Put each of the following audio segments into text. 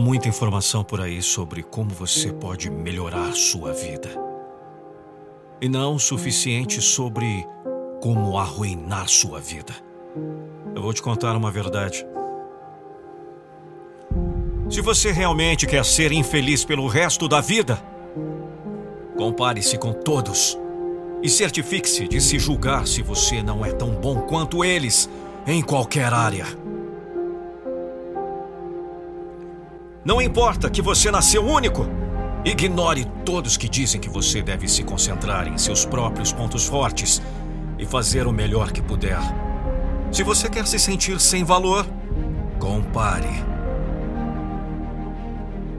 Muita informação por aí sobre como você pode melhorar sua vida. E não o suficiente sobre como arruinar sua vida. Eu vou te contar uma verdade. Se você realmente quer ser infeliz pelo resto da vida, compare-se com todos e certifique-se de se julgar se você não é tão bom quanto eles em qualquer área. Não importa que você nasceu único. Ignore todos que dizem que você deve se concentrar em seus próprios pontos fortes e fazer o melhor que puder. Se você quer se sentir sem valor, compare.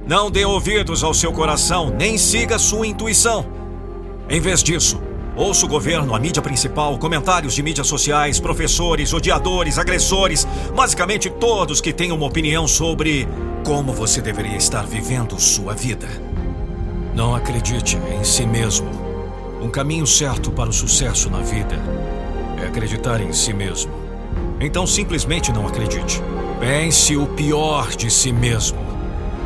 Não dê ouvidos ao seu coração, nem siga sua intuição. Em vez disso, ouça o governo, a mídia principal, comentários de mídias sociais, professores, odiadores, agressores, basicamente todos que têm uma opinião sobre como você deveria estar vivendo sua vida. Não acredite em si mesmo. Um caminho certo para o sucesso na vida é acreditar em si mesmo. Então simplesmente não acredite. Pense o pior de si mesmo.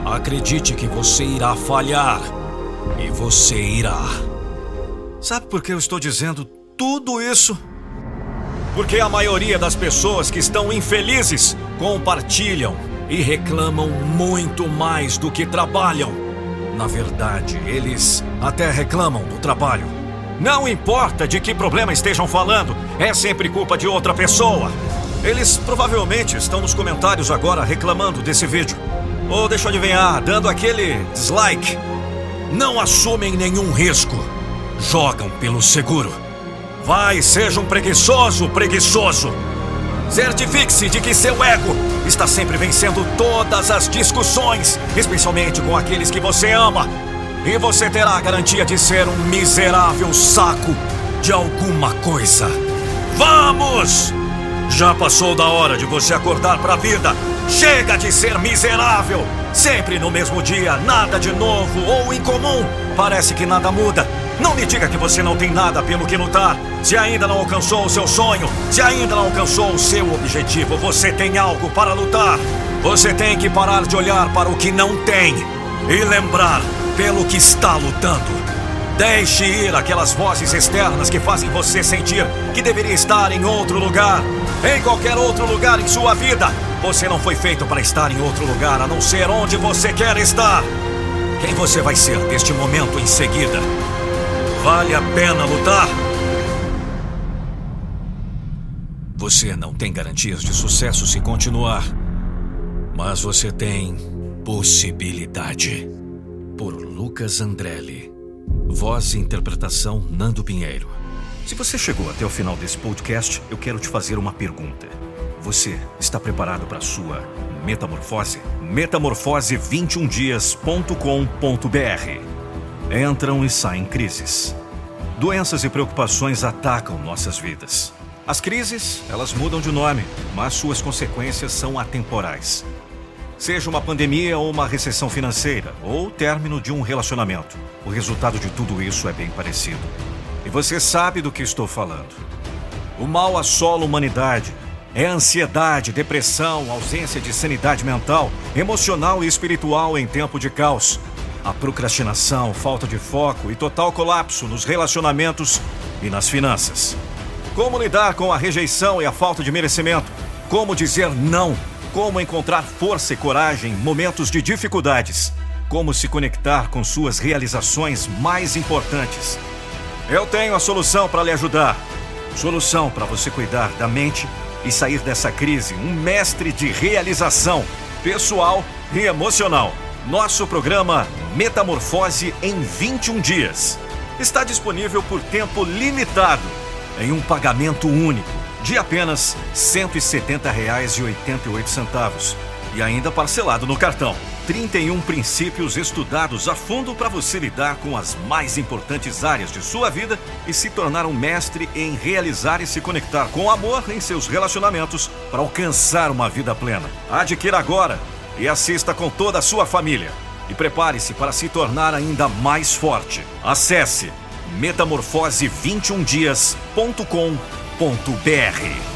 Acredite que você irá falhar e você irá. Sabe por que eu estou dizendo tudo isso? Porque a maioria das pessoas que estão infelizes compartilham e reclamam muito mais do que trabalham. Na verdade, eles até reclamam do trabalho. Não importa de que problema estejam falando, é sempre culpa de outra pessoa. Eles provavelmente estão nos comentários agora reclamando desse vídeo. Ou deixa eu adivinhar, dando aquele dislike. Não assumem nenhum risco. Jogam pelo seguro. Vai, seja um preguiçoso, preguiçoso. Certifique-se de que seu ego está sempre vencendo todas as discussões, especialmente com aqueles que você ama. E você terá a garantia de ser um miserável saco de alguma coisa. Vamos! Já passou da hora de você acordar para a vida. Chega de ser miserável! Sempre no mesmo dia, nada de novo ou incomum. Parece que nada muda. Não me diga que você não tem nada pelo que lutar. Se ainda não alcançou o seu sonho, se ainda não alcançou o seu objetivo, você tem algo para lutar. Você tem que parar de olhar para o que não tem e lembrar pelo que está lutando. Deixe ir aquelas vozes externas que fazem você sentir que deveria estar em outro lugar, em qualquer outro lugar em sua vida. Você não foi feito para estar em outro lugar a não ser onde você quer estar. Quem você vai ser neste momento em seguida? Vale a pena lutar? Você não tem garantias de sucesso se continuar, mas você tem possibilidade. Por Lucas Andrelli. Voz e interpretação Nando Pinheiro. Se você chegou até o final desse podcast, eu quero te fazer uma pergunta. Você está preparado para a sua metamorfose? Metamorfose21dias.com.br entram e saem crises. Doenças e preocupações atacam nossas vidas. As crises, elas mudam de nome, mas suas consequências são atemporais. Seja uma pandemia ou uma recessão financeira, ou o término de um relacionamento, o resultado de tudo isso é bem parecido. E você sabe do que estou falando. O mal assola a humanidade. É ansiedade, depressão, ausência de sanidade mental, emocional e espiritual em tempo de caos a procrastinação, falta de foco e total colapso nos relacionamentos e nas finanças. Como lidar com a rejeição e a falta de merecimento? Como dizer não? Como encontrar força e coragem em momentos de dificuldades? Como se conectar com suas realizações mais importantes? Eu tenho a solução para lhe ajudar. Solução para você cuidar da mente e sair dessa crise um mestre de realização pessoal e emocional. Nosso programa Metamorfose em 21 dias está disponível por tempo limitado em um pagamento único de apenas R$ 170,88 e ainda parcelado no cartão. 31 princípios estudados a fundo para você lidar com as mais importantes áreas de sua vida e se tornar um mestre em realizar e se conectar com amor em seus relacionamentos para alcançar uma vida plena. Adquira agora e assista com toda a sua família. E prepare-se para se tornar ainda mais forte. Acesse metamorfose21dias.com.br.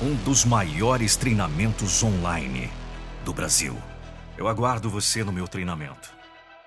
Um dos maiores treinamentos online do Brasil. Eu aguardo você no meu treinamento.